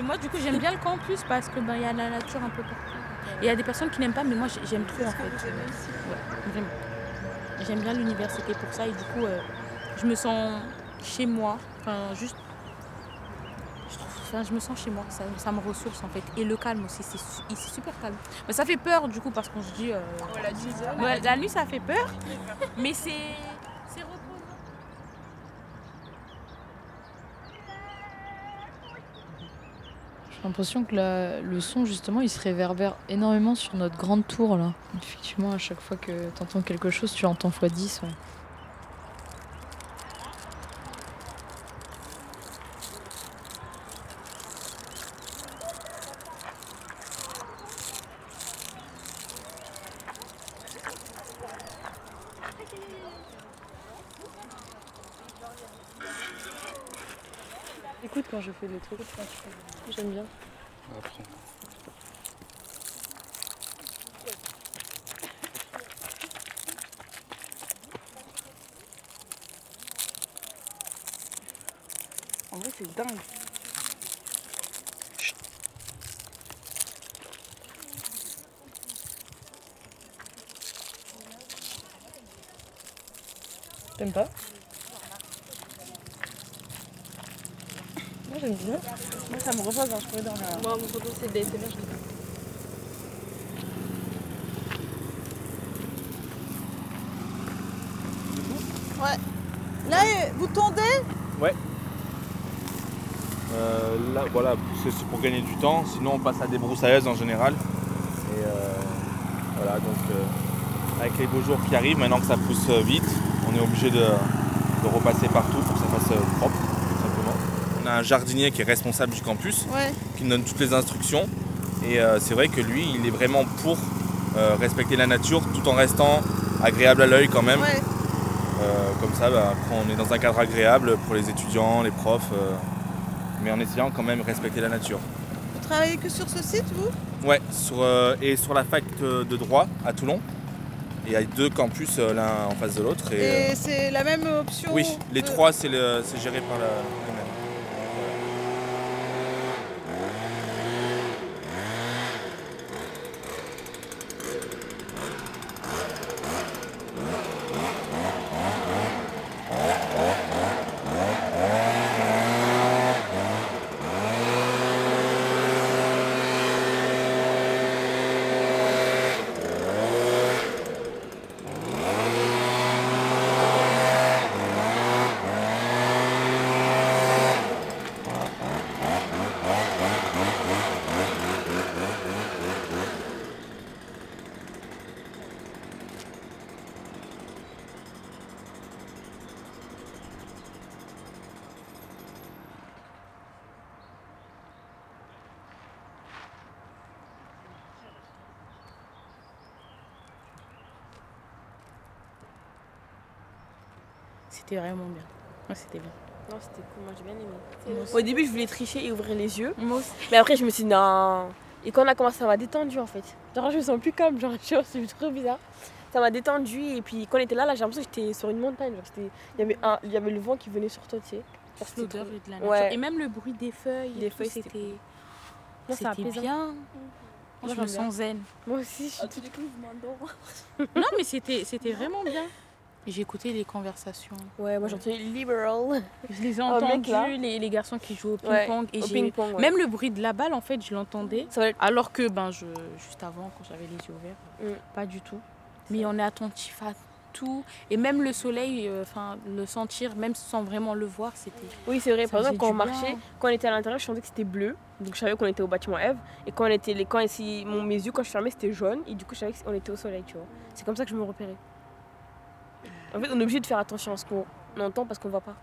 Mais moi, du coup, j'aime bien le campus parce que ben, y a la nature un peu partout. Il y a des personnes qui n'aiment pas, mais moi, j'ai- j'aime trop en fait. Ouais, vraiment. J'aime bien l'université pour ça et du coup, euh, je me sens chez moi. Enfin, juste. Je, trouve, enfin, je me sens chez moi, ça, ça me ressource en fait. Et le calme aussi, c'est su- c'est super calme. Mais ça fait peur du coup parce qu'on se dit. euh, ouais, la nuit, ça fait peur, mais c'est J'ai l'impression que le son, justement, il se réverbère énormément sur notre grande tour, là. Effectivement, à chaque fois que tu entends quelque chose, tu entends x 10, ouais. Des trucs, j'aime bien. En vrai, c'est dingue. T'aimes pas? J'aime bien. Moi, ça me repose, hein, je pourrais dormir. Moi mon photo c'est de l'ASMR, je Là, vous tondez Euh, là, voilà, c'est pour gagner du temps. Sinon, on passe à des broussailleuses en général. Et euh, voilà, donc euh, avec les beaux jours qui arrivent, maintenant que ça pousse vite, on est obligé de, de repasser partout pour que ça fasse propre, a un jardinier qui est responsable du campus, Ouais. qui nous donne toutes les instructions. Et euh, c'est vrai que lui, il est vraiment pour euh, respecter la nature tout en restant agréable à l'œil quand même. Ouais. Euh, comme ça, bah, après, on est dans un cadre agréable pour les étudiants, les profs, euh, mais en essayant quand même respecter la nature. Vous travaillez que sur ce site, vous? Ouais, sur, euh, et sur la fac de droit à Toulon. Il y a deux campus l'un en face de l'autre. Et, Et c'est la même option oui, les trois, c'est le- c'est géré par la, les mêmes. C'était vraiment bien. Ouais, c'était bien. Non, c'était cool, moi j'ai bien aimé. Au début, je voulais tricher et ouvrir les yeux. Moi aussi. Mais après, je me suis dit non. Et quand on a commencé, ça m'a détendu en fait. Genre, je me sens plus calme, genre, c'est trop bizarre. Ça m'a détendu et puis quand on était là, là j'ai l'impression que j'étais sur une montagne. Il, y avait un, il y avait le vent qui venait sur toi, tu sais. Genre, c'était L'odeur trop- de la nature. Ouais. Et même le bruit des feuilles. Des feuilles, c'était c'était. bien. Moi, je me sens zen. Moi aussi, je suis m'endors. Non, mais c'était c'était vraiment bien. J'ai écouté les conversations. Ouais, moi j'entendais liberal. Je les ai Oh, entendus, les, les garçons qui jouent au Ouais, ping-pong. et Au ouais. Même le bruit de la balle, en fait, je l'entendais. Être- Alors que, ben, je, juste avant, quand j'avais les yeux ouverts, Mm. pas du tout. Mais on est attentif à tout. Et même le soleil, euh, enfin, le sentir, même sans vraiment le voir, c'était. Oui, c'est vrai. Ça Par exemple, quand on marchait, quand on était à l'intérieur, je sentais que c'était bleu. Donc je savais qu'on était au bâtiment Eve. Et quand on était, les, quand ici, mon, mes yeux, quand je fermais, c'était jaune. Et du coup, je savais qu'on était au soleil, tu vois. C'est comme ça que je me repérais. En fait, on est obligé de faire attention à ce qu'on entend parce qu'on voit pas.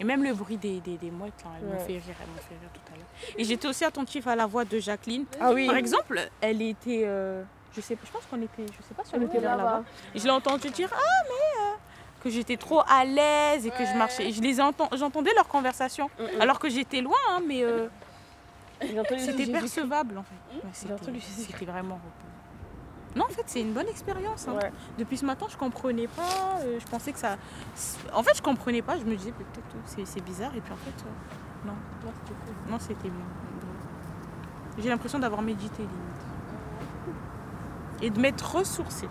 Et même le bruit des, des, des mouettes, là, m'ont Ouais. fait rire, m'ont fait rire tout à l'heure. Et j'étais aussi attentif à la voix de Jacqueline. Ah oui. Par exemple, elle était. euh, je sais je pense qu'on était. Je sais pas si on était là-bas. Et je l'ai entendu dire Ah, mais. euh, que j'étais trop à l'aise et que je marchais. Et je les entends, j'entendais leur conversation. Mm. Alors que j'étais loin, hein, mais euh, c'était percevable en fait. Ouais, entendu c'était, vraiment. Non, en fait, c'est une bonne expérience. hein. Ouais. Depuis ce matin, je comprenais pas. euh, je pensais que ça. En fait, je comprenais pas. Je me disais peut-être euh, c'est, c'est bizarre. Et puis en fait, euh, non. Non, c'était cool. Non, c'était bien. J'ai l'impression d'avoir médité limite. Et de m'être ressourcée.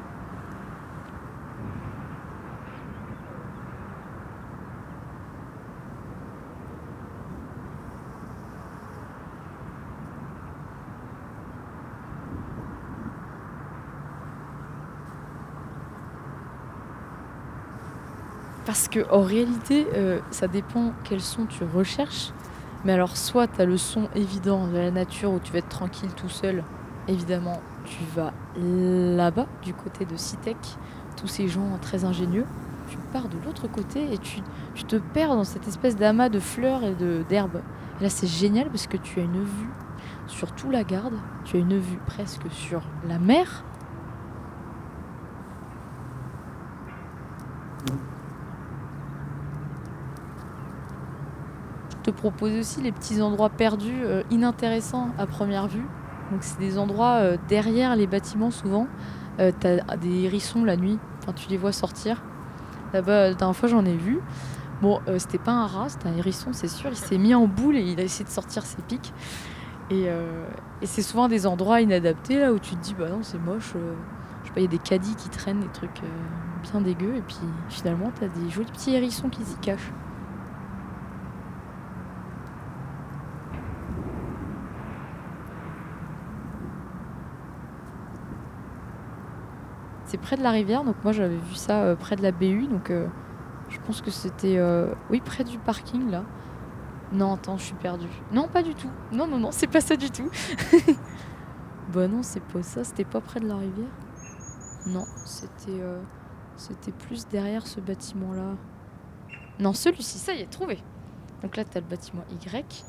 Parce que en réalité, euh, ça dépend quel son tu recherches. Mais alors, soit tu as le son évident de la nature où tu vas être tranquille tout seul. Évidemment, tu vas là-bas, du côté de Citec, tous ces gens très ingénieux. Tu pars de l'autre côté et tu, tu te perds dans cette espèce d'amas de fleurs et d'herbes. Et là, c'est génial parce que tu as une vue sur tout la garde, tu as une vue presque sur la mer. Te proposer aussi les petits endroits perdus, euh, inintéressants à première vue. Donc c'est des endroits euh, derrière les bâtiments souvent. Euh, T'as des hérissons la nuit, enfin tu les vois sortir. Là-bas, la dernière fois j'en ai vu. Bon, c'était pas un rat, c'était un hérisson, c'est sûr. Il s'est mis en boule et il a essayé de sortir ses pics. Et, c'est souvent des endroits inadaptés là où tu te dis bah non c'est moche. je sais pas, il y a des caddies qui traînent, des trucs bien dégueux. Et puis finalement t'as des jolis petits hérissons qui s'y cachent. C'est près de la rivière, donc moi j'avais vu ça euh, près de la BU, donc euh, je pense que c'était, euh, oui, près du parking là. Non, attends, je suis perdue. Non, pas du tout. Non, non, non, c'est pas ça du tout. bah non, c'est pas ça, c'était pas près de la rivière? Non, c'était, c'était plus derrière ce bâtiment là. Non, celui-ci, ça y est, trouvé. Donc là, t'as le bâtiment Y.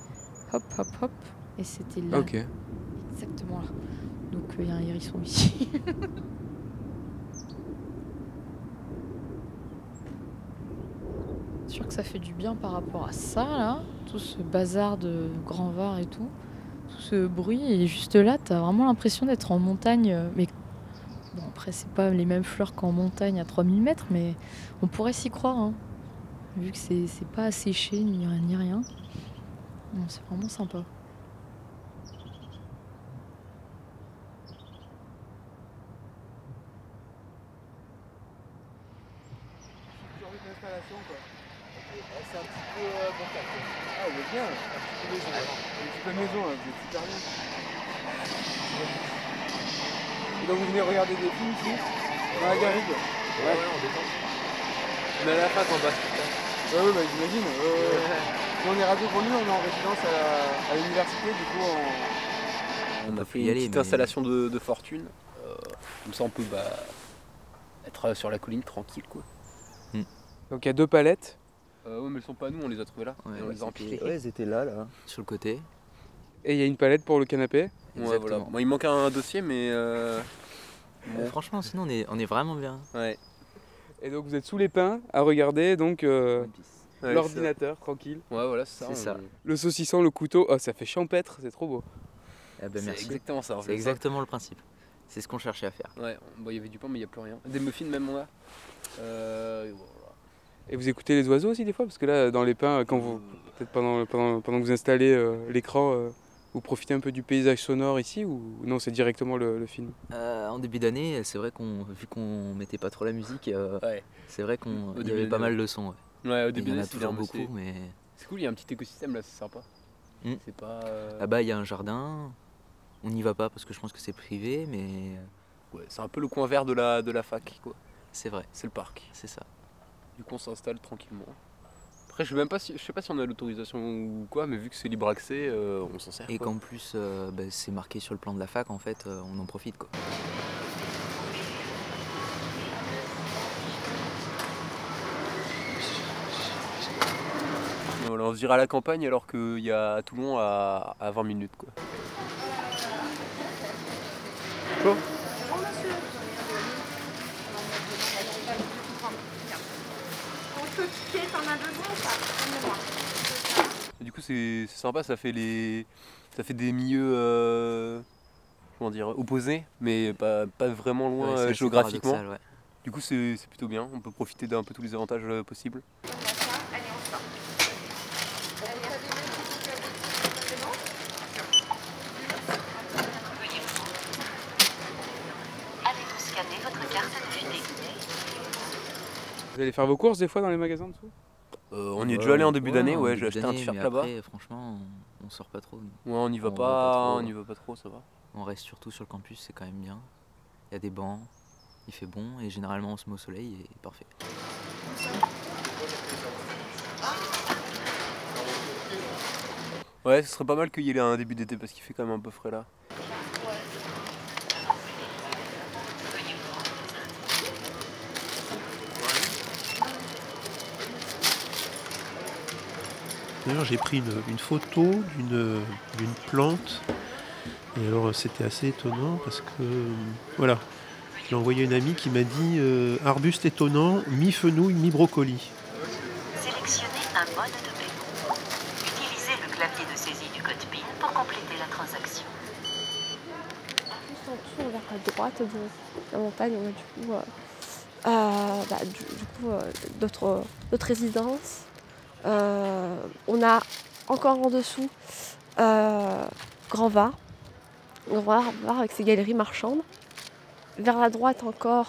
Hop, hop, hop. Et c'était là, Ok. exactement là. Donc il y a un hérisson ici. sûr que ça fait du bien par rapport à ça là, tout ce bazar de grand var et tout, tout ce bruit et juste là t'as vraiment l'impression d'être en montagne, euh, mais bon après c'est pas les mêmes fleurs qu'en montagne à 3000 mètres, mais on pourrait s'y croire, hein, vu que c'est pas asséché ni, rien. C'est vraiment sympa. Genre une installation quoi. C'est un petit peu euh, bancal, quoi. Ah vous êtes bien, un petit peu maison. là. Une petite peu maison là, vous êtes super bien. Et donc vous venez regarder des films ici Dans la garrigue Ouais, ouais, on détend. On est à la fac en bas, putain. Ouais, ouais, bah j'imagine. Ouais, ouais, ouais. Nous, on est radio pour nous, on est en résidence à l'université, du coup on. On a fait y une aller, petite mais- installation de, de fortune. Euh, comme ça, on peut bah, être sur la colline tranquille, quoi. Donc il y a deux palettes. Euh, ouais, mais elles sont pas nous, on les a trouvées là. Ouais, et on les a empilées. ouais, ils étaient là, là, sur le côté. Et il y a une palette pour le canapé. Ouais, Exactement. voilà. Bon, il manque un dossier, mais. euh, Euh, franchement, sinon, on est, on est vraiment bien. ouais. Et donc vous êtes sous les pins à regarder donc euh, One Piece. Ouais, l'ordinateur tranquille. Ouais, voilà, c'est ça. C'est ça. on- Le saucisson, le couteau, oh ça fait champêtre, c'est trop beau. Eh ben, C'est exactement ça. en C'est exactement le principe. C'est ce qu'on cherchait à faire. Ouais, bon, il y avait du pain, mais il n'y a plus rien. Des muffins, même, on a. Euh, et vous écoutez les oiseaux aussi des fois? Parce que là, dans les pins, quand vous, peut-être pendant, pendant, pendant que vous installez euh, l'écran, euh, vous profitez un peu du paysage sonore ici ou non, c'est directement le, le film? Euh, en début d'année, c'est vrai qu'on, vu qu'on mettait pas trop la musique, euh, Ouais. c'est vrai qu'on y avait pas mal de sons. ouais. Ouais, au Il début, y en a toujours bien, mais beaucoup, mais c'est- cool, il y a un petit écosystème là, c'est sympa. Hmm. C'est pas. euh, là-bas il y a un jardin. On n'y va pas parce que je pense que c'est privé, mais Ouais, c'est un peu le coin vert de la, de la fac, quoi. c'est vrai, C'est le parc. c'est ça. Du coup, on s'installe tranquillement. Après, je sais même pas si, je sais pas si on a l'autorisation ou quoi, mais vu que c'est libre accès, euh, on s'en sert. Et qu'en plus euh, bah, c'est marqué sur le plan de la fac, en fait, euh, on en profite quoi. On se dirait à la campagne alors qu'il y a à Toulon à, à 20 minutes, quoi. Du coup, c'est sympa, ça fait les, ça fait des milieux, euh, comment dire, opposés, mais pas, pas vraiment loin Ouais, euh, géographiquement. ouais. Du coup, c'est c'est plutôt bien. On peut profiter d'un peu tous les avantages euh, possibles. Allez-vous scanner votre carte de fidélité Vous allez faire vos courses des fois dans les magasins en dessous Euh, on y est déjà allé en début d'année, ouais, j'ai acheté un t-shirt là-bas. après, franchement, on, on sort pas trop. nous. Ouais, on y va on va pas, pas trop. on y va pas trop, ça va. On reste surtout sur le campus, c'est quand même bien. Il y a des bancs, il fait bon et généralement on se met au soleil et parfait. Ouais, ce serait pas mal qu'il y ait un début d'été parce qu'il fait quand même un peu frais là. D'ailleurs, j'ai pris une, une photo d'une plante. Et alors, c'était assez étonnant parce que, euh, voilà, je l'ai envoyé à une amie qui m'a dit euh, arbuste étonnant, mi-fenouil, mi-brocoli. Sélectionnez un mode de paiement. Utilisez le clavier de saisie du code PIN pour compléter la transaction. Juste en dessous, vers la droite de la montagne, on a du coup, euh, euh, bah, du, du coup euh, d'autres d'autres résidences. On a encore en dessous euh, Grand Var. Avec ses galeries marchandes. Vers la droite encore,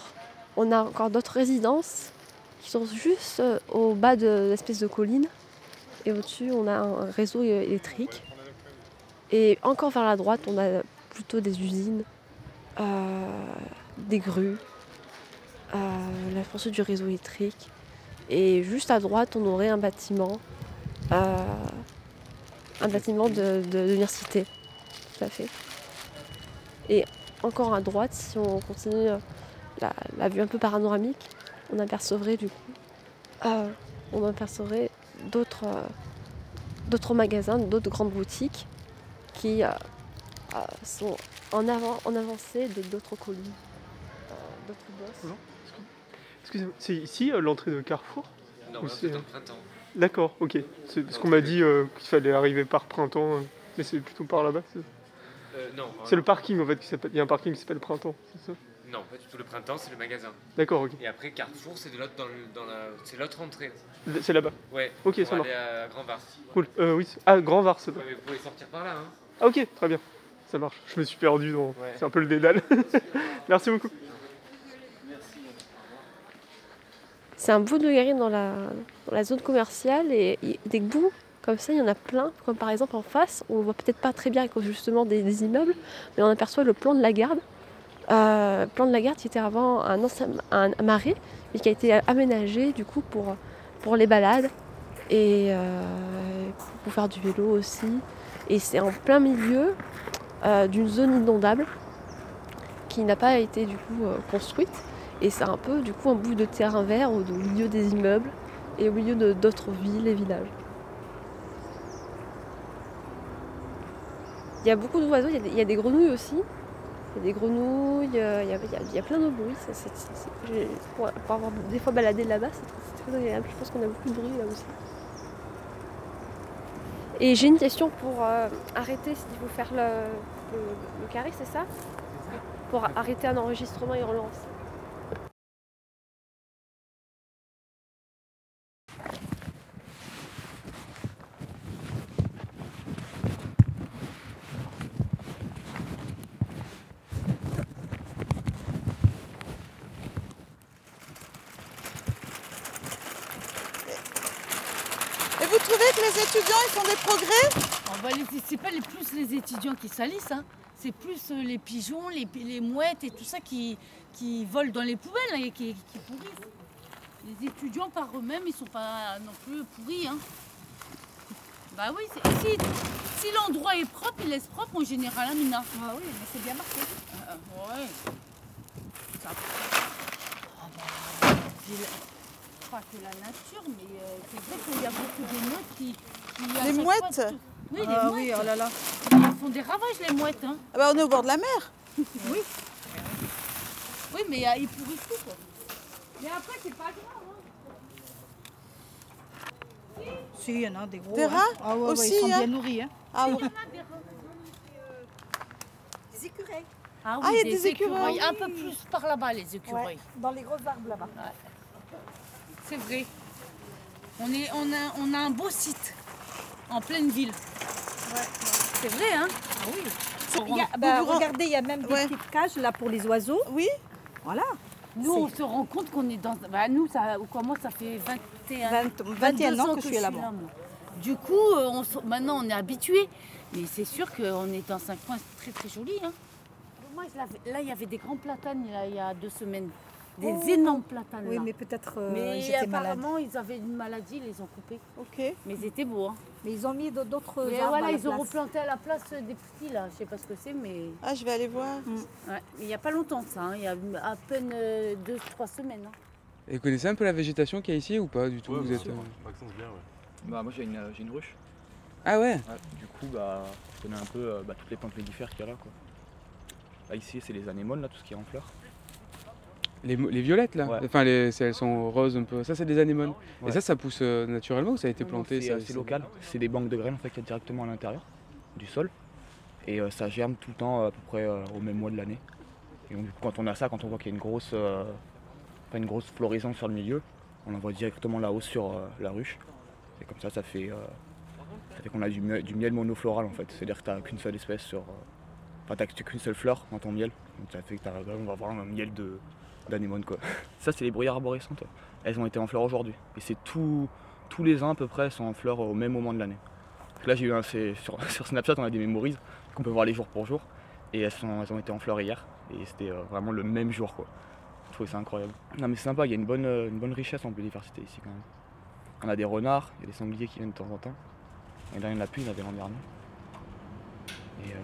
on a encore d'autres résidences qui sont juste euh, au bas de l'espèce de colline. Et au-dessus, on a un réseau électrique. Et encore vers la droite, on a plutôt des usines, euh, des grues, euh, la poursuite du réseau électrique. Et juste à droite, on aurait un bâtiment, euh, un bâtiment de, de l'université. Tout à fait. Et encore à droite, si on continue euh, la, la vue un peu panoramique, on apercevrait du coup, euh, on apercevrait d'autres, euh, d'autres magasins, d'autres grandes boutiques qui euh, euh, sont en, avant, en avancée de d'autres collines, euh, d'autres bosses. Excusez-moi, c'est ici l'entrée de Carrefour? Non, Ou c'est- printemps. D'accord, ok. C'est parce qu'on m'a dit euh, qu'il fallait arriver par printemps, euh, mais c'est plutôt par là-bas. C'est Euh, non, c'est le parking en fait qui s'appelle. Il y a un parking qui s'appelle Printemps, c'est ça Non, pas du tout. Le printemps, c'est le magasin. D'accord, ok. Et après, Carrefour, c'est de l'autre dans, le- dans la, c'est l'autre entrée. L- C'est là-bas. Ouais. Ok, pour ça marche. aller à Grand Vars. Cool. Euh, oui. c'est- Ah, Grand Var, c'est Ouais, mais vous pouvez sortir par là, hein. Ah, ok, très bien. Ça marche. Je me suis perdu dans. Ouais. C'est un peu le dédale. Merci beaucoup. C'est un bout de galerie dans la, dans la zone commerciale et des bouts comme ça, il y en a plein. Comme par exemple en face, on voit peut-être pas très bien justement des, immeubles, mais on aperçoit le plan de la garde. Euh, plan de la garde qui était avant un marais, mais qui a été aménagé du coup pour, pour les balades et euh, pour faire du vélo aussi. Et c'est en plein milieu euh, d'une zone inondable qui n'a pas été du coup euh, construite. Et c'est un peu du coup un bout de terrain vert au, milieu des immeubles et au milieu d'autres villes et villages. Il y a beaucoup d'oiseaux, il il y, a des grenouilles aussi. Il y a des grenouilles, euh, il y a, plein de bruit. pour, avoir des fois baladé là-bas, c'est très, agréable. Je pense qu'on a beaucoup de bruit là aussi. Et j'ai une question pour euh, arrêter, s'il faut faire le, le, carré, c'est ça? Pour arrêter un enregistrement et on lance. Et vous trouvez que les étudiants ils font des progrès On va les- c'est pas les plus les étudiants qui salissent, hein. c'est plus euh, les pigeons, les, les mouettes et tout ça qui, qui volent dans les poubelles hein, et qui, qui pourrissent. Les étudiants par eux-mêmes, ils sont pas non plus pourris. Hein. Bah oui, si, si l'endroit est propre, il laisse propre en général, hein, Mina. Ah oui, mais c'est bien marqué. ouais. Ça- Ah bah, pas que la nature, mais euh, c'est vrai qu'il y a beaucoup de mouettes qui. Les mouettes Oui, les Ah mouettes. oui, oh là là. Ils font des ravages, les mouettes. Hein. Ah bah on est au bord de la mer. Oui. Oui, mais euh, ils pourrissent tout. Quoi. Mais après, c'est pas grave. Hein. Si, il y en a des gros. Des hein. rats Ah ouais, ouais, aussi, ils sont hein bien nourris. Hein. Ah Il y ouais. en a des rats. Des écureuils. Ah oui, Ah, il y a des, des écureuils. écureuils. Un peu plus par là-bas, les écureuils. dans les grosses arbres là-bas. C'est vrai. On, est, on, a, on a un beau site en pleine ville. C'est vrai, hein? Ah oui. Il y a- bah, regardez, il y a même des petites cages là pour les oiseaux. Oui. Voilà. Nous, on se rend compte qu'on est dans. Bah, nous, ça, quoi, moi, ça fait 21, 20 21 22 ans que je suis là-bas. Du coup, euh, on se- maintenant, on est habitué. Mais c'est sûr qu'on est dans un coin très très joli. Hein. Moi, je l'avais- là, il y avait des grands platanes là, il y a deux semaines. Des Oh. énormes platanes. Oui, là. mais peut-être euh, Mais apparemment, ils avaient une maladie, ils les ont coupés. Ok. Mais ils étaient beaux. Hein. Mais ils ont mis d'autres Mais arbres voilà, à la ils ont replanté à la place des petits là. Je sais pas ce que c'est, mais. Ah je vais aller voir. Ouais. Mais Il n'y a pas longtemps ça. hein. Il y a à peine euh, deux, trois semaines. hein. Et vous connaissez un peu la végétation qu'il y a ici ou pas du tout? Vous êtes, euh, Bah, moi j'ai une, j'ai une ruche. Ah ouais? Du coup, bah, je connais un peu euh, bah, toutes les plantes mellifères qu'il y a là. Quoi. Là, ici, c'est les anémones, là, tout ce qui est en fleurs. Les, violettes là Ouais. Enfin, les, elles sont roses un peu. Ça, c'est des anémones. Et ça, ça pousse euh, naturellement ou ça a été planté C'est local. C'est des banques de graines en fait, qu'il y a directement à l'intérieur du sol. Et euh, ça germe tout le temps à peu près euh, au même mois de l'année. Et donc, quand on a ça, quand on voit qu'il y a une grosse, une grosse floraison sur le milieu, on envoie directement là-haut sur la ruche. Et comme ça, ça fait, ça fait qu'on a du miel, du miel monofloral en fait. C'est-à-dire que tu n'as qu'une seule espèce sur. Enfin, t'as qu'une seule fleur dans ton miel. Donc ça fait que t'as- on va avoir un miel de quoi. Ça, c'est les bruyères arborescentes. Elles ont été en fleurs aujourd'hui. Et c'est tout, tous les ans à peu près sont en fleurs au même moment de l'année. Là, j'ai eu un, sur, sur Snapchat, on a des mémorises qu'on peut voir les jours pour jour. Et elles, sont, elles ont été en fleurs hier. Et c'était euh, vraiment le même jour quoi. Je trouve ça incroyable. Non mais c'est sympa, il y a une bonne, euh, une bonne richesse en biodiversité ici quand même. On a des renards, il y a des sangliers qui viennent de temps en temps. L'année dernière, il n'y en a plus, il y en avait l'an dernier. Et euh,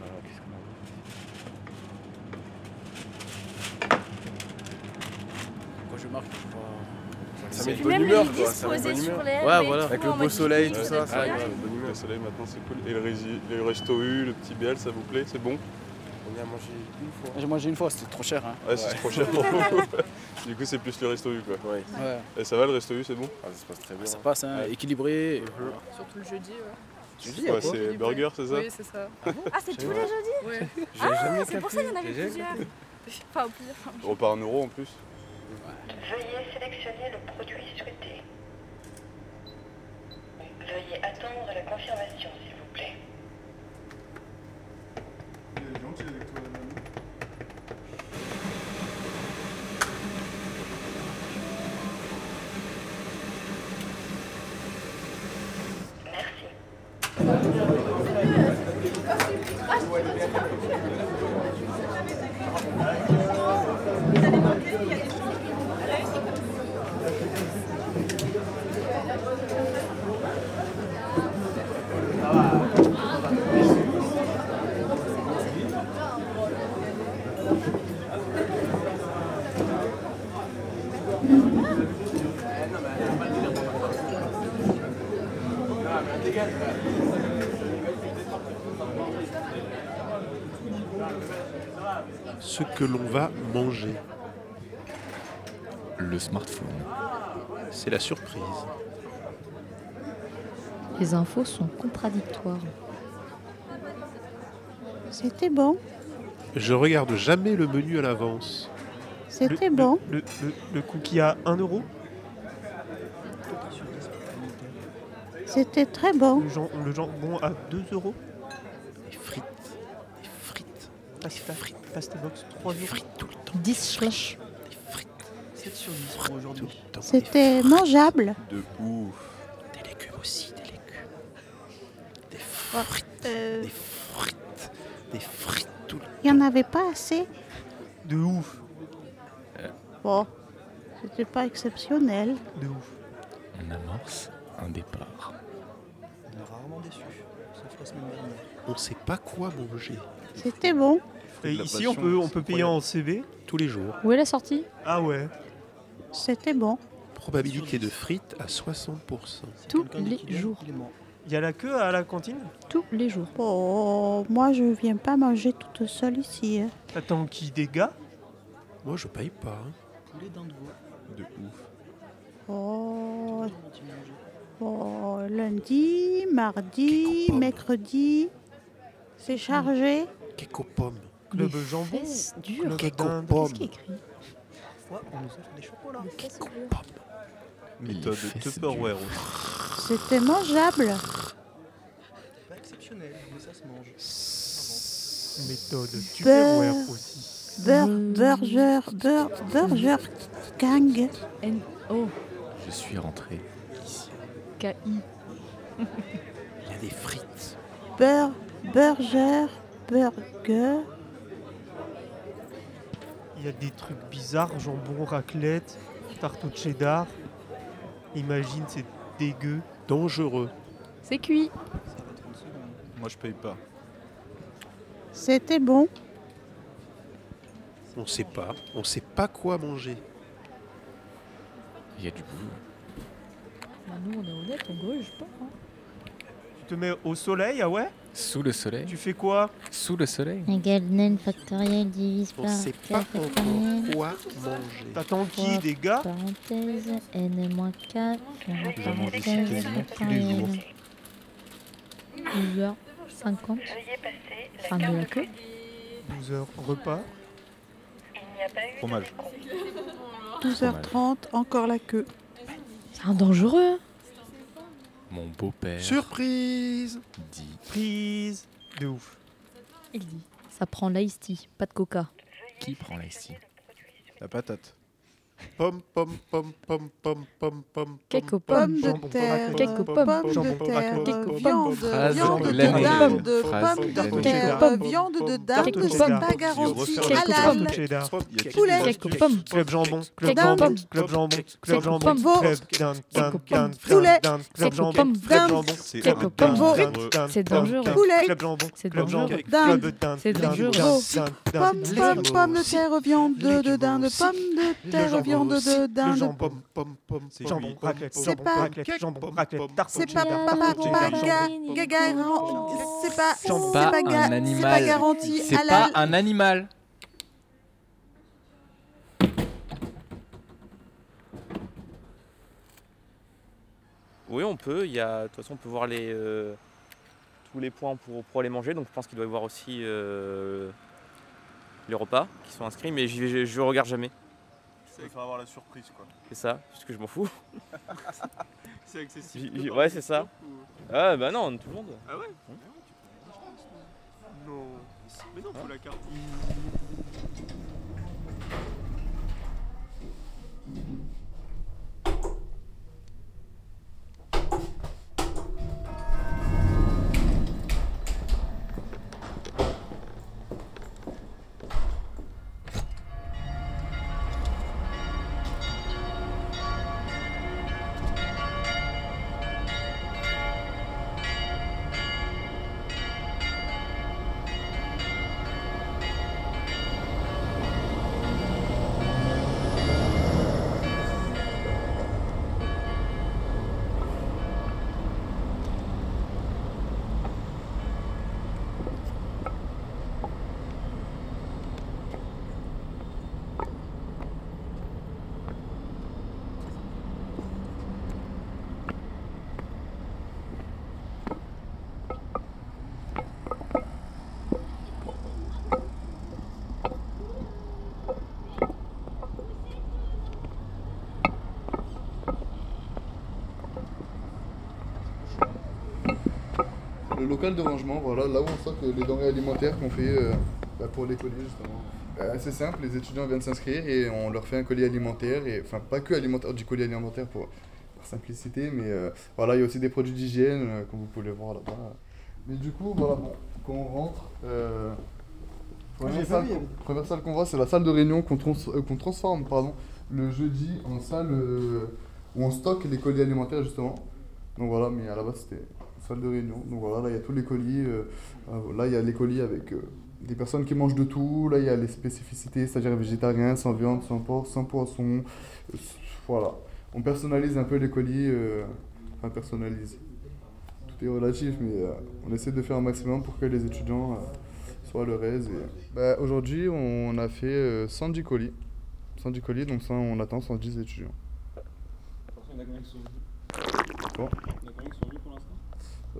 Ça C'est- met de bonne humeur quoi, ça met de bonne humeur. Ouais, voilà. Avec le beau soleil, tout ça. humeur. Le soleil maintenant c'est cool. Et le, resto U, le petit BL, ça vous plaît? C'est bon? On y a mangé une fois. J'ai mangé une fois, c'était trop cher. Hein. Ouais, c'est trop cher pour vous. Du coup, c'est plus le resto U quoi. Ouais. Et ça va le resto U, c'est bon? Ça se passe très bien. Ça passe, hein, équilibré. Surtout le jeudi, ouais. Jeudi, Ouais, c'est burger, c'est ça? Oui, c'est ça. Ah, c'est tous les jeudis? Ouais. J'ai Ah, c'est pour ça qu'il y en avait plusieurs. Enfin, plusieurs. On repart en euros en plus. Veuillez sélectionner le produit souhaité. Veuillez attendre la confirmation, s'il vous plaît. Merci. Ce que l'on va manger. Le smartphone. C'est la surprise. Les infos sont contradictoires. C'était bon. Je regarde jamais le menu à l'avance. C'était bon. Le, le- le cookie à 1 euro? C'était très bon. Le, jam- le jambon à 2 euros? Les frites. Les frites. Pasta, pasta box 3 euros frites tout le temps. 10 slash. 7 sur 10 pour aujourd'hui. C'était mangeable. De ouf. Des légumes aussi, des légumes. Des frites. Euh, Des frites. Des frites tout le Il n'y en avait pas assez. De ouf. Bon, c'était pas exceptionnel. De ouf. On amorce un départ. On est rarement sauf la semaine dernière. On ne sait pas quoi manger. C'était bon. Et ici, on peut, on peut payer en CB Tous les jours. Où est la sortie? Ah ouais. C'était bon. Probabilité de frites à 60%. Tous les jours. Il y a la queue à la cantine? Tous les jours. Bon, moi je viens pas manger toute seule ici. hein. T'attends qui Des gars Moi, je paye pas. hein. Poulet veau. De ouf. Oh, oh, lundi, mardi, mercredi, c'est chargé. Cake aux pommes. Club Les jambon pommes. Qu'est-ce qui est écrit Parfois, on nous offre des chocolats. Méthode Tupperware aussi. C'était mangeable. Pas exceptionnel, mais ça se mange. Méthode. Tupperware aussi. Bur burger, bur burger gang. N O Je suis rentré ici. K I. Il y a des frites. Bur burger, burger. Il y a des trucs bizarres, jambon, raclette, tarte au cheddar. Imagine, c'est dégueu. Dangereux. C'est cuit. Moi, je paye pas. C'était bon. On sait pas. On sait pas quoi manger. Il y a du boulot. Bah, nous, on est honnête, on gruge pas. hein. Tu te mets au soleil, ah ouais? Sous le soleil Tu fais quoi? Sous le soleil Égal n factoriel divise On sait pas encore quoi manger. T'attends qui Des gars Parenthèse, n moins 4, Je mange tous les jours. 12h50. Fin de la queue. 12 heures repas. Fromage. 12h30, encore la queue. C'est un dangereux. Mon beau-père Surprise dit Prise De ouf. Il dit. Ça prend l'ice tea, pas de coca. Qui prend l'ice La patate. Pomme, pomme, pomme, pomme, pomme, pomme, pomme. Cake aux Pommes pommes. de terre, Cake aux pommes. de terre, viande, viande de dinde, pommes de terre, Pomme. viande de Pomme dinde, de c'est pas garanti halal. Poulet. Cake aux pommes. Club jambon, club jambon, club jambon, club jambon, club dinde, dinde, aux pommes. dinde, Poulet. club jambon, Dinde. Cake aux pommes. dangereux. C'est dangereux. Poulet. club jambon, C'est club jambon, dangereux. Dinde. C'est dangereux. Pomme, pomme, pomme de terre, viande de dinde, pomme de terre, viande de le dinde. jambon, Pomme, pomme, pomme, C'est jambon, cuit. raclette, C'est jambon, pas- raclette, jambon, raclette, C'est c'est c'est un ga- c'est pas animal. garanti C'est pas halal. un animal. Oui, on peut. Il y a, de toute façon, on peut voir les, euh, tous les points pour, pour aller manger. Donc, je pense qu'il doit y avoir aussi euh, les repas qui sont inscrits, mais vais- je, je regarde jamais. Ça va avoir la surprise, quoi. C'est ça, parce que je m'en fous. C'est accessible. Par ouais, c'est ça. Ou- Ah, bah non, tout le monde. Ah ouais Hum. Non. Mais non, faut la carte. Le local de rangement, voilà, là où on stocke les denrées alimentaires qu'on fait euh, bah, pour les colis justement. Euh, c'est simple, les étudiants viennent s'inscrire et on leur fait un colis alimentaire, et enfin pas que alimentaire, du colis alimentaire pour, simplicité, mais euh, voilà, il y a aussi des produits d'hygiène, euh, comme vous pouvez le voir là-bas. Mais du coup, voilà, bon, quand on rentre, euh, Moi, première, salle, première salle qu'on voit, c'est la salle de réunion qu'on trans- euh, qu'on transforme pardon, le jeudi en salle euh, où on stocke les colis alimentaires justement. Donc voilà, mais à la base c'était salle de réunion. Donc voilà, là il y a tous les colis. euh, euh, là il y a les colis avec euh, des personnes qui mangent de tout. Là il y a les spécificités, c'est-à-dire végétarien, sans viande, sans porc, sans poisson. Voilà. On personnalise un peu les colis. euh, enfin, personnalise. Tout est relatif, mais euh, on essaie de faire un maximum pour que les étudiants euh, soient à leur aise. et- Bah, Aujourd'hui, on a fait euh, 110 colis. 110 colis, donc ça, on attend 110 étudiants. Bon.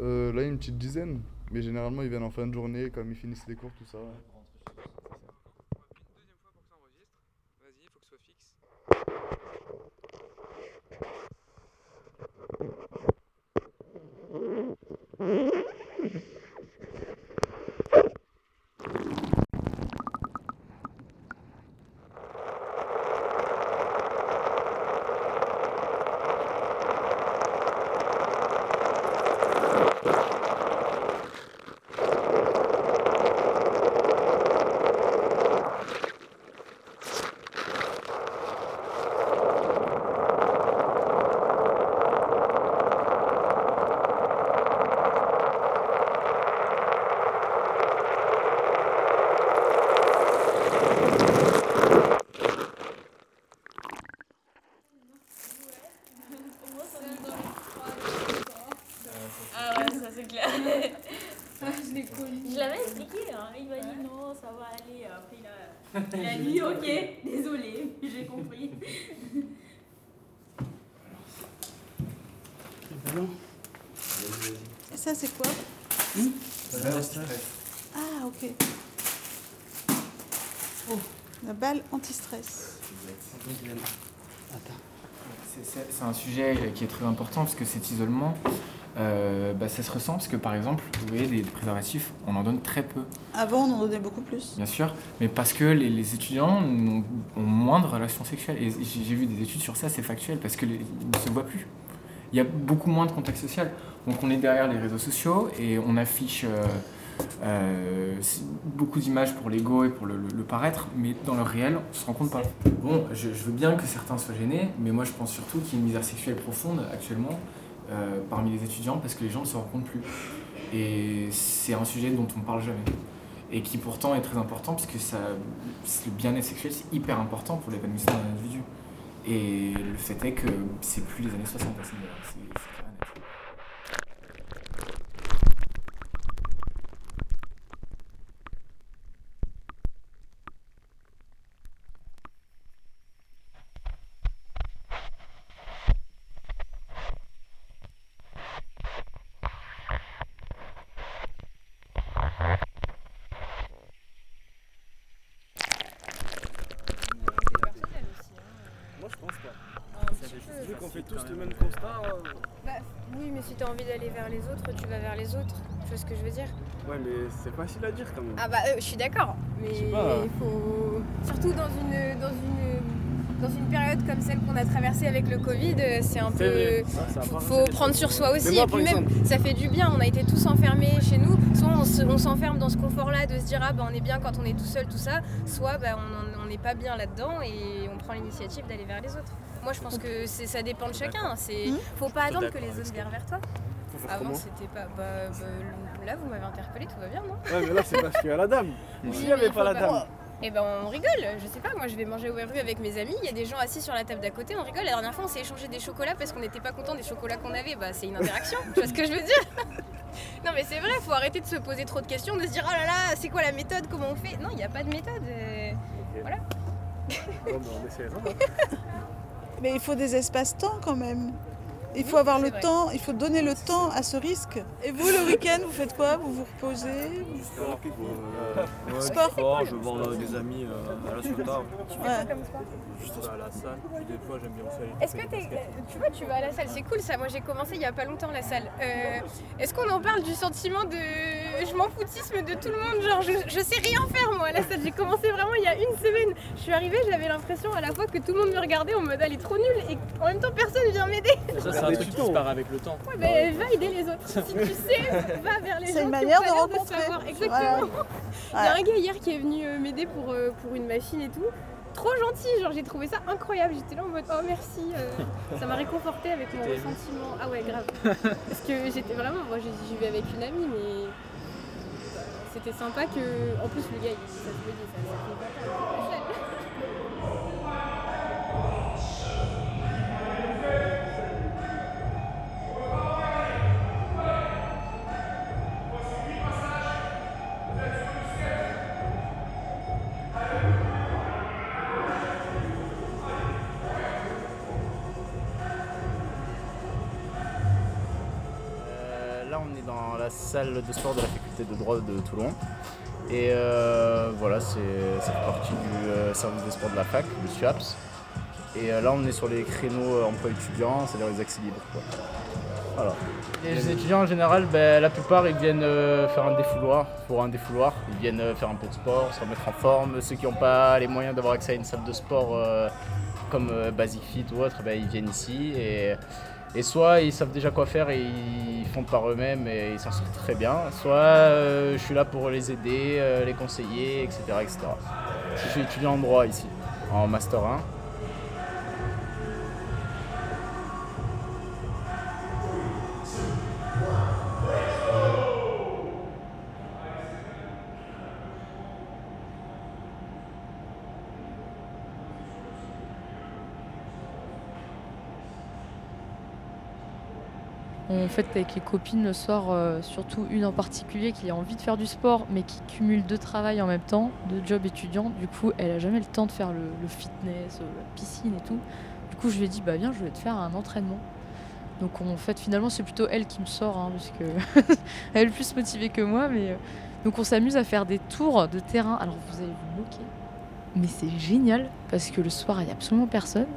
Euh, là, une petite dizaine. Mais généralement, ils viennent en fin de journée, comme ils finissent les cours, tout ça. Ah ouais, ça c'est clair. je l'ai connu. Je l'avais expliqué, hein. il m'a dit non, ça va aller. Après, il a, il a dit ok, désolé, j'ai compris. Et ça, c'est quoi Ah, ok. Oh, anti-stress. C'est- un sujet qui est très important parce que cet isolement, euh, bah, ça se ressent parce que par exemple, vous voyez, des préservatifs, on en donne très peu, Avant, on en donnait beaucoup plus. bien sûr, mais parce que les, les étudiants n'ont- ont moins de relations sexuelles. Et j'ai j'ai vu des études sur ça, c'est factuel, parce qu'ils ne se voient plus. Il y a beaucoup moins de contact social. Donc on est derrière les réseaux sociaux et on affiche euh, euh, beaucoup d'images pour l'ego et pour le, paraître, mais dans le réel, on se rend compte pas. Bon, je, veux bien que certains soient gênés, mais moi je pense surtout qu'il y a une misère sexuelle profonde actuellement euh, parmi les étudiants parce que les gens ne se rendent plus. Et c'est un sujet dont on parle jamais. Et qui pourtant est très important parce que le bien-être sexuel c'est hyper important pour l'épanouissement d'un individu. Et le fait est que c'est plus les années 60 à ce niveau-là. C'est- c'est clair et net. Moi je pense pas. Un petit peu. Vu qu'on fait tous le même constat. euh, Bah, si t'as envie d'aller vers les autres, tu vas vers les autres. Tu vois ce que je veux dire Ouais, mais c'est facile à dire quand même. Ah bah, euh, je suis d'accord. Mais il faut. Surtout dans une, dans une, dans une période comme celle qu'on a traversée avec le Covid, euh, c'est un peu. a faut prendre sur soi aussi. moi, et puis même, exemple- ça fait du bien. On a été tous enfermés chez nous. Soit on se- on s'enferme dans ce confort-là de se dire, ah bah on est bien quand on est tout seul, tout ça. Soit bah, on n'est pas bien là-dedans et on prend l'initiative d'aller vers les autres. Moi, je pense que ça dépend de chacun. C'est, Mhm. faut pas attendre que les autres viennent vers toi. Avant, c'était pas. Bah, bah, là, vous m'avez interpellé, tout va bien, non? Ouais, mais là c'est parce qu'il y a la dame. Oui, S'il n'y mais avait pas la dame. Eh ben on rigole, je sais pas, moi je vais manger au RU avec mes amis, il y a des gens assis sur la table d'à côté, on rigole. La dernière fois on s'est échangé des chocolats parce qu'on n'était pas content des chocolats qu'on avait, bah c'est une interaction, tu vois ce que je veux dire? Non mais c'est vrai, faut arrêter de se poser trop de questions, de se dire oh là là, c'est quoi la méthode, comment on fait? Non, il n'y a pas de méthode. euh, Voilà. Bon, on essaiera. Mais il faut des espaces-temps quand même. Il faut avoir le temps, il faut donner le temps à ce risque. Et vous, le week-end, vous faites quoi? Vous vous reposez? Sport, euh, ouais, Sport? sport, je vais voir euh, des amis euh, à la Ciotat. Tu fais quoi comme sport? Juste à la salle, puis des fois j'aime bien aussi aller Est-ce que t'es, tu vois, tu vas à la salle, c'est cool ça. Moi j'ai commencé il y a pas longtemps la salle. Euh, est-ce qu'on en parle du sentiment de je m'en foutisme de tout le monde Genre je, je sais rien faire moi à la salle. J'ai commencé vraiment il y a une semaine. Je suis arrivée, j'avais l'impression à la fois que tout le monde me regardait en mode elle est trop nulle et en même temps personne vient m'aider. Ça, c'est un truc qui disparaît avec le temps. Ouais, mais va aider les autres. Si tu sais, va vers les gens. C'est une qui manière ont de rencontrer. savoir. Exactement. Il y a un gars hier qui est venu euh, m'aider pour, euh, pour une machine et tout. Trop gentil, genre j'ai trouvé ça incroyable. J'étais là en mode oh merci. euh, ça m'a réconforté avec mon ressentiment. Ah ouais, grave. Parce que j'étais vraiment, moi j'y j'y vais avec une amie, mais bah, c'était sympa que. En plus, le gars, ça se ça. Euh, là, on est dans la salle de sport de la de droit de Toulon. Et euh, voilà, c'est ça fait partie du euh, service des sports de la fac, le SUAPS. Et euh, là, on est sur les créneaux emploi étudiant, c'est-à-dire les accès libres. quoi. Les étudiants en général, ben, la plupart, ils viennent faire un défouloir, pour un défouloir. Ils viennent faire un peu de sport, se remettre en forme. Ceux qui n'ont pas les moyens d'avoir accès à une salle de sport comme Basic Fit ou autre, ben, ils viennent ici. Et, et soit ils savent déjà quoi faire et ils font par eux-mêmes et ils s'en sortent très bien. Soit euh, je suis là pour les aider, euh, les conseiller, etc., etc. Je suis étudiant en droit ici, en Master 1. On fait avec les copines le soir, euh, surtout une en particulier qui a envie de faire du sport mais qui cumule deux travails en même temps, deux jobs étudiants. Du coup, elle a jamais le temps de faire le, le fitness, euh, la piscine et tout. Du coup, je lui ai dit bah viens, je vais te faire un entraînement. Donc en fait, finalement, c'est plutôt elle qui me sort hein, parce que elle est plus motivée que moi. Mais euh, donc on s'amuse à faire des tours de terrain. Alors vous allez vous moquer, mais c'est génial parce que le soir il n'y a absolument personne.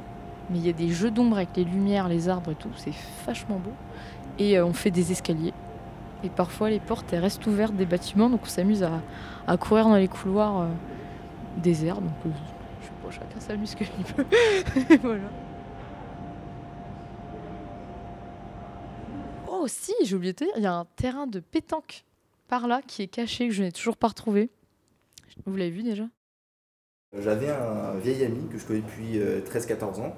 Mais il y a des jeux d'ombre avec les lumières, les arbres et tout, c'est vachement beau. Et euh, on fait des escaliers. Et parfois les portes restent ouvertes des bâtiments, donc on s'amuse à, courir dans les couloirs euh, déserts. Donc euh, je sais pas, chacun s'amuse que il peut. Voilà. Oh si, j'ai oublié de te dire, il y a un terrain de pétanque par là qui est caché que je n'ai toujours pas retrouvé. Vous l'avez vu déjà? J'avais un vieil ami que je connais depuis euh, 13-14 ans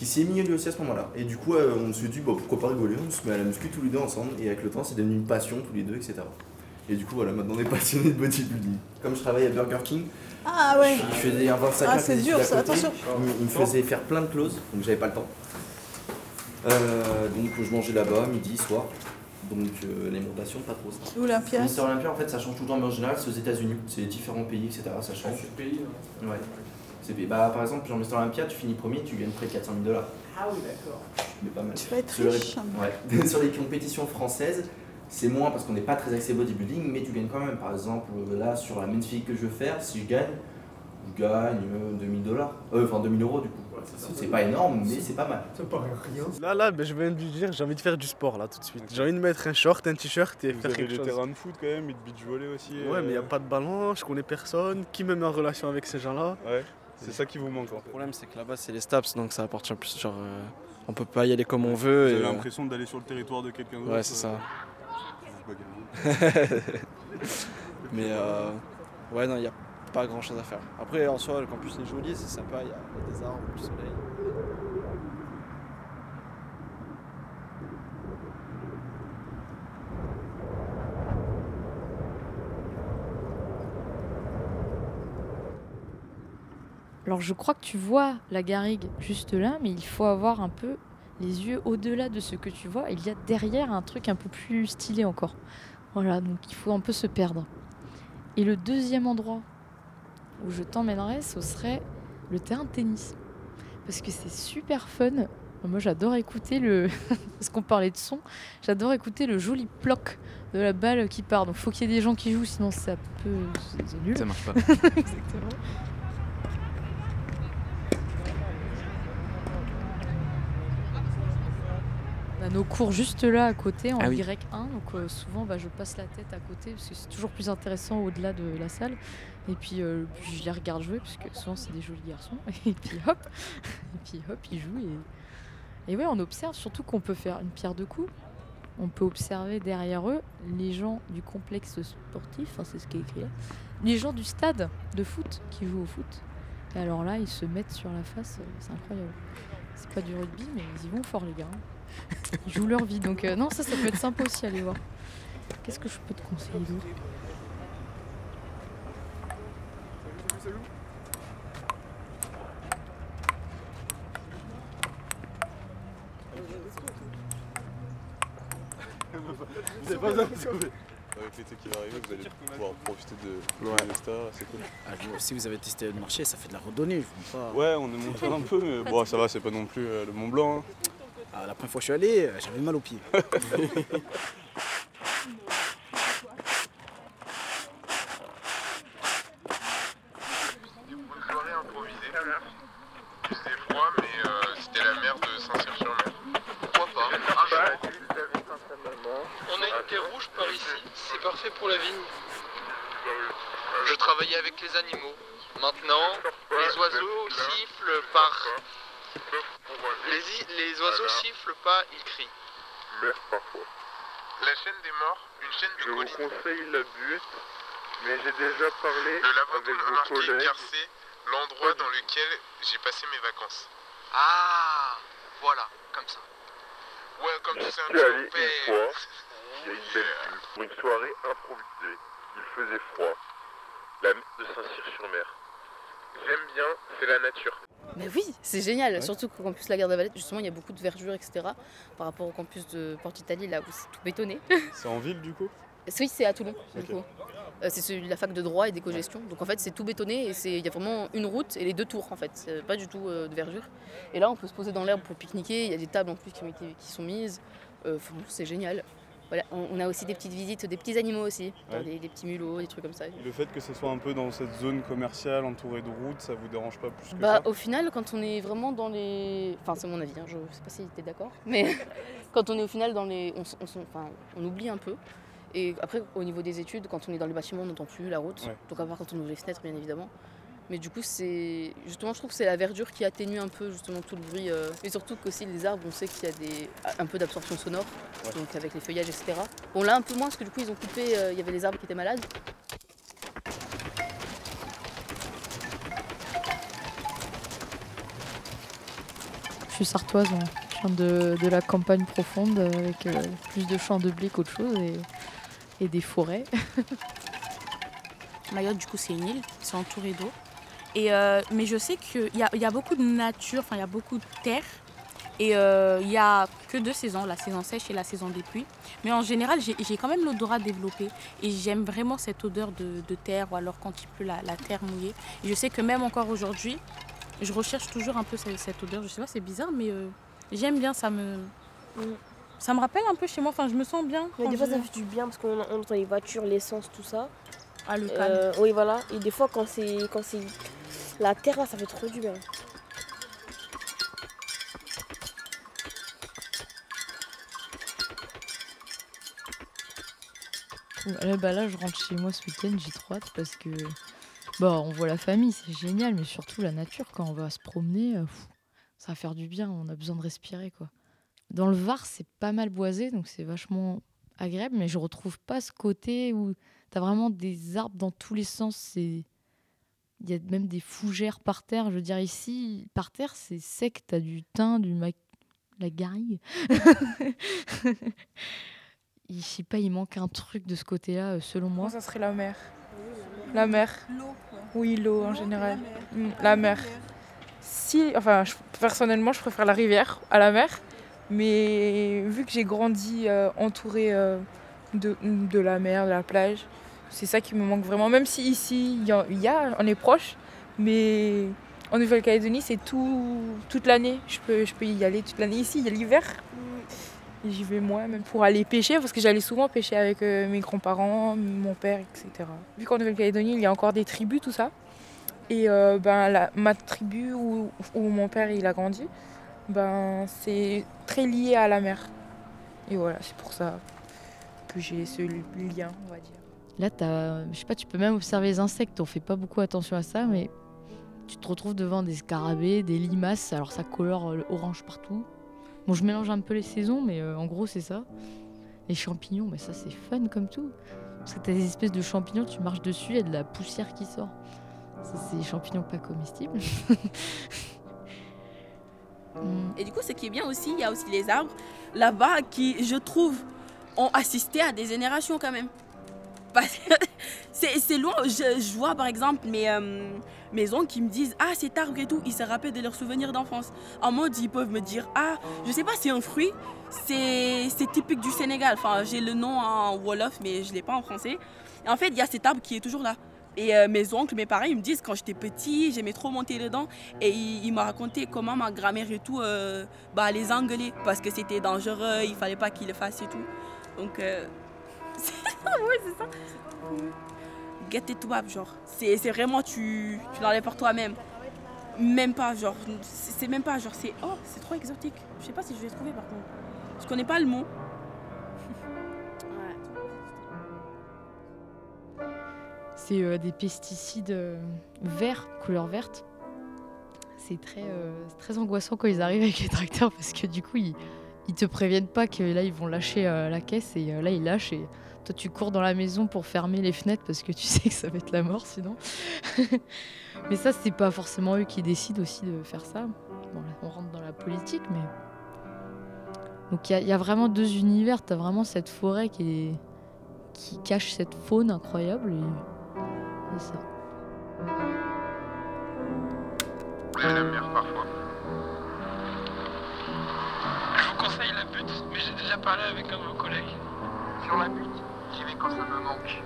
qui s'est mis lui aussi à ce moment-là. Et du coup, euh, on s'est dit, bon, pourquoi pas rigoler, on se met à la muscu tous les deux ensemble. Et avec le temps, c'est devenu une passion tous les deux, etc. Et du coup, voilà, maintenant on est passionnés de bodybuilding. Comme je travaille à Burger King, Ah ouais. je faisais un 25 Ah, c'est dur, ça, côté. attention. Il me- faisait faire plein de clauses, donc j'avais pas le temps. Euh, donc je mangeais là-bas, midi, soir. Donc euh, l'alimentation, pas trop ça. Olympia. Mister Olympia, en fait, ça change tout le temps, mais en général, c'est aux États-Unis. C'est différents pays, etc. Ça change. pays, Ouais. Bah, par exemple, genre Mister Olympia, tu finis premier, tu gagnes près de 400 000 dollars. Ah oui, d'accord. Mais pas mal. Tu vas être Sur les- riche. Ouais. Sur les compétitions françaises, c'est moins parce qu'on n'est pas très axé bodybuilding, mais tu gagnes quand même. Par exemple, euh, là, sur la men's physique que je veux faire, si je gagne, je gagne euh, 2000 dollars. Euh, enfin 2000 euros du coup. c'est pas énorme, mais c'est pas mal. Ça paraît rien. Là, là, ben, je viens de lui dire, j'ai envie de faire du sport là tout de suite. J'ai envie de mettre un short, un t-shirt et Vous faire avez quelque des chose. terrains de foot quand même, et de beach volley aussi. Ouais, euh, mais il a pas de ballon, je connais personne. Qui me met en relation avec ces gens-là? Ouais, c'est ça qui vous manque en Le problème, c'est que là-bas, c'est les STAPS, donc ça appartient plus. Genre, euh, on peut pas y aller comme on Vous veut. avez et, euh, l'impression d'aller sur le territoire de quelqu'un d'autre. Ouais, c'est ça. euh, vous vous bagarrez. Mais euh, ouais, non, il n'y a pas grand chose à faire. Après, en soi, le campus est joli, c'est sympa, il y a des arbres, du soleil. Alors je crois que tu vois la garrigue juste là, mais il faut avoir un peu les yeux au-delà de ce que tu vois. Il y a derrière un truc un peu plus stylé encore. Voilà, donc il faut un peu se perdre. Et le deuxième endroit où je t'emmènerais, ce serait le terrain de tennis. Parce que c'est super fun. Moi, j'adore écouter le. Parce qu'on parlait de son, j'adore écouter le joli ploc de la balle qui part. Donc, faut qu'il y ait des gens qui jouent, sinon ça peut. C'est c'est nul. Ça marche pas. Exactement. On a nos cours juste là à côté en Ah oui. Y1, donc euh, souvent bah, je passe la tête à côté parce que c'est toujours plus intéressant au-delà de la salle. Et puis, euh, puis je les regarde jouer parce que souvent c'est des jolis garçons. Et puis hop, et puis hop, ils jouent et, et ouais, on observe surtout qu'on peut faire une pierre de coups. On peut observer derrière eux les gens du complexe sportif, enfin, c'est ce qui est écrit là, les gens du stade de foot qui jouent au foot. Et alors là, ils se mettent sur la face, euh, c'est incroyable. C'est pas du rugby, mais ils y vont fort, les gars. hein. Ils jouent leur vie, donc euh, non, ça, ça peut être sympa aussi, aller voir. Qu'est-ce que je peux te conseiller d'autre? Vous avez pas besoin de sauver. Avec l'été qui va arriver, vous allez pouvoir profiter de Ouais. c'est cool. Ah, si vous avez testé le marché, ça fait de la randonnée. Je pas. Ouais, on est monté un peu, mais bon, ça va, c'est pas non plus euh, le Mont Blanc. hein. Ah, la première fois que je suis allé, euh, j'avais mal aux pieds. soirée improvisée. C'était froid, mais euh, c'était la mer de Saint-Cyr-sur-Mer. Pourquoi pas On a une terre rouge par ici, c'est parfait pour la vigne. Je travaillais avec les animaux. Maintenant, les oiseaux sifflent par. Les, i- les oiseaux sifflent pas, ils crient. Mer parfois. La chaîne des morts, une chaîne de Je vous conseille la butte, mais j'ai déjà parlé Le Lavandou remarqué car c'est l'endroit dans lequel j'ai passé mes vacances. Ah, voilà, comme ça. Ouais, comme tu sais un peu une fois, il y a une belle vue, pour une soirée improvisée. Il faisait froid. La mer de Saint-Cyr-sur-Mer. J'aime bien, c'est la nature. Mais oui, c'est génial, surtout qu'au campus La Garde Valette, justement, il y a beaucoup de verdure, etc. Par rapport au campus de Porte-Italie, là où c'est tout bétonné. C'est en ville du coup? Oui, c'est à Toulon, du coup. Euh, c'est la fac de droit et d'éco-gestion. Donc en fait, c'est tout bétonné et c'est- il y a vraiment une route et les deux tours, en fait. C'est pas du tout euh, de verdure. Et là, on peut se poser dans l'herbe pour pique-niquer. Il y a des tables en plus qui, ont été, qui sont mises. Euh, c'est génial. Voilà, on, on a aussi des petites visites, des petits animaux aussi, Ouais. des, des petits mulots, des trucs comme ça. Le fait que ce soit un peu dans cette zone commerciale entourée de routes, ça vous dérange pas plus que Bah, ça? au final, quand on est vraiment dans les. Enfin, c'est mon avis, hein, je sais pas si tu es d'accord, mais quand on est au final dans les. On, on enfin, on oublie un peu. Et après, au niveau des études, quand on est dans les bâtiments, on n'entend plus la route. Ouais. Donc, à part quand on ouvre les fenêtres, bien évidemment. Mais du coup, c'est. Justement, je trouve que c'est la verdure qui atténue un peu justement tout le bruit. euh, Et surtout qu'aussi, les arbres, on sait qu'il y a des... un peu d'absorption sonore, Ouais. donc avec les feuillages, etc. Bon, là, un peu moins, parce que du coup, ils ont coupé. euh, Il y avait les arbres qui étaient malades. Je suis sartoise, moi. Je viens de, de la campagne profonde euh, avec euh, plus de champs de blé qu'autre chose et, et des forêts. Mayotte, du coup, c'est une île, c'est entouré d'eau. Et, euh, mais je sais qu'il y a, il y a beaucoup de nature, enfin, il y a beaucoup de terre. Et euh, il n'y a que deux saisons, la saison sèche et la saison des pluies. Mais en général, j'ai quand même l'odorat développé. Et j'aime vraiment cette odeur de, de terre, ou alors quand il pleut, la, la terre mouillée. Et je sais que même encore aujourd'hui, je recherche toujours un peu cette, cette odeur. Je sais pas, c'est bizarre, mais euh, j'aime bien, ça me... Ça me rappelle un peu chez moi, enfin je me sens bien. Mais des fois, ça fait du bien parce qu'on on entend les voitures, l'essence, tout ça. Ah, le Euh, calme. oui, voilà. Et des fois, quand c'est quand c'est la terre, là, ça fait trop du bien. Ouais, bah là, je rentre chez moi ce week-end, j'ai trop hâte parce que bah, on voit la famille, c'est génial, mais surtout la nature, quand on va se promener, euh, pff, ça va faire du bien, on a besoin de respirer. quoi. Dans le Var, c'est pas mal boisé, donc c'est vachement agréable, mais je retrouve pas ce côté où tu as vraiment des arbres dans tous les sens. c'est Il y a même des fougères par terre. Je veux dire, ici, par terre, c'est sec, tu as du thym, du mac... la garrigue. Je sais pas, il manque un truc de ce côté-là, euh, selon moi. Moi, ça serait la mer? La mer? Oui, l'eau en général. Mm, La mer. Si, enfin, je- personnellement, je préfère la rivière à la mer. Mais vu que j'ai grandi euh, entourée euh, de, de la mer, de la plage, c'est ça qui me manque vraiment. Même si ici, il y on est proche, mais En Nouvelle-Calédonie, c'est tout, toute l'année. Je peux, je peux y aller toute l'année. Ici, il y a l'hiver. J'y vais moi, même pour aller pêcher, parce que j'allais souvent pêcher avec euh, mes grands-parents, mon père, etc. Vu qu'en Nouvelle-Calédonie, il y a encore des tribus, tout ça. Et euh, ben, ma tribu où, où mon père il a grandi, ben, c'est très lié à la mer. Et voilà, c'est pour ça que j'ai ce lien, on va dire. Là, je sais pas, tu peux même observer les insectes. On fait pas beaucoup attention à ça, mais tu te retrouves devant des scarabées, des limaces. Alors ça colore euh, orange partout. Bon, je mélange un peu les saisons, mais euh, en gros, c'est ça. Les champignons, mais ça, c'est fun comme tout. Parce que t'as des espèces de champignons, tu marches dessus, il y a de la poussière qui sort. Ça, c'est des champignons pas comestibles. Et du coup, ce qui est bien aussi, il y a aussi les arbres là-bas qui, je trouve, ont assisté à des générations quand même. C'est loin. Je, vois par exemple mes, euh, mes oncles qui me disent Ah, cet arbre et tout, ils se rappellent de leurs souvenirs d'enfance. En mode, ils peuvent me dire Ah, je sais pas, c'est un fruit, c'est typique du Sénégal. Enfin, j'ai le nom en Wolof, mais je l'ai pas en français. En fait, il y a cet arbre qui est toujours là. Et euh, mes oncles, mes parents, ils me disent quand j'étais petit, j'aimais trop monter dedans. Et ils, m'ont raconté comment ma grand-mère et tout euh, bah, les engueulait parce que c'était dangereux, il fallait pas qu'ils le fassent et tout. Donc, euh, ouais, c'est ça. Get it wap, genre. C'est vraiment, tu, tu l'enlèves par toi-même. Même pas, genre. C'est même pas, genre, c'est. Oh, c'est trop exotique. Je sais pas si je vais trouver par contre. Je connais pas le mot. Euh, des pesticides euh, verts, couleur verte. C'est très, euh, très angoissant quand ils arrivent avec les tracteurs parce que du coup, ils, ils te préviennent pas que là, ils vont lâcher la caisse et là, ils lâchent et toi, tu cours dans la maison pour fermer les fenêtres parce que tu sais que ça va être la mort sinon. mais ça, c'est pas forcément eux qui décident aussi de faire ça. Bon, là, on rentre dans la politique, mais. Donc, il y a- vraiment deux univers. Tu as vraiment cette forêt qui, qui cache cette faune incroyable. Parfois. Je vous conseille la butte, mais j'ai déjà parlé avec un de vos collègues. Sur la butte, j'y vais quand ça me manque.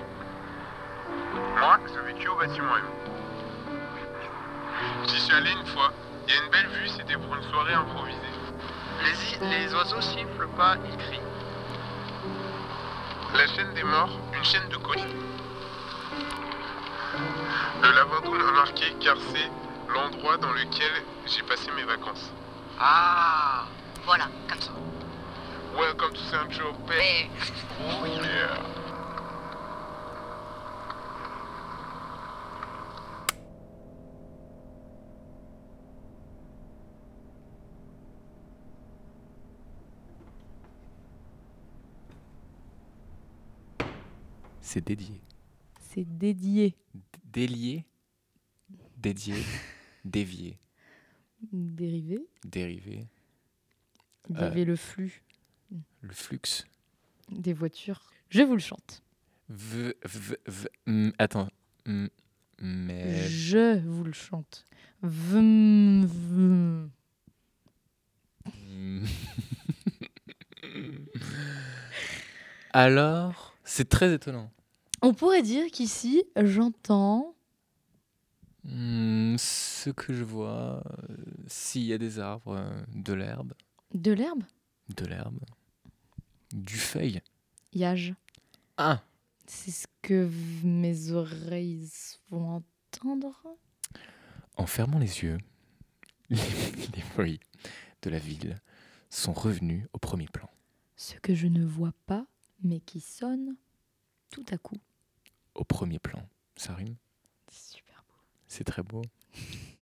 Moi, j'ai vécu au bâtiment M. J'y suis allé une fois. Il y a une belle vue, c'était pour une soirée improvisée. Les, les oiseaux sifflent pas, ils crient. La chaîne des morts, une chaîne de colis. Le lavabo m'a marqué car c'est l'endroit dans lequel j'ai passé mes vacances. Ah, voilà, comme ça. Welcome to Saint-Tropez. Oh yeah. C'est dédié. C'est dédié. Délié. Dédié. Dévié. Dérivé. Dérivé. Euh, le flux Le flux. des voitures. Je vous le chante. V, v, v- mm, attends. Mm, mais. Je vous le chante. Vm, vm. Alors, c'est très étonnant. On pourrait dire qu'ici, j'entends Hmm, ce que je vois, euh, s'il y a des arbres, euh, de l'herbe, de l'herbe? de l'herbe, du feuille. Yage. Ah C'est ce que v- mes oreilles vont entendre. En fermant les yeux, les, les bruits de la ville sont revenus au premier plan. Ce que je ne vois pas, mais qui sonne tout à coup. Au premier plan. Ça rime? C'est super beau. C'est très beau.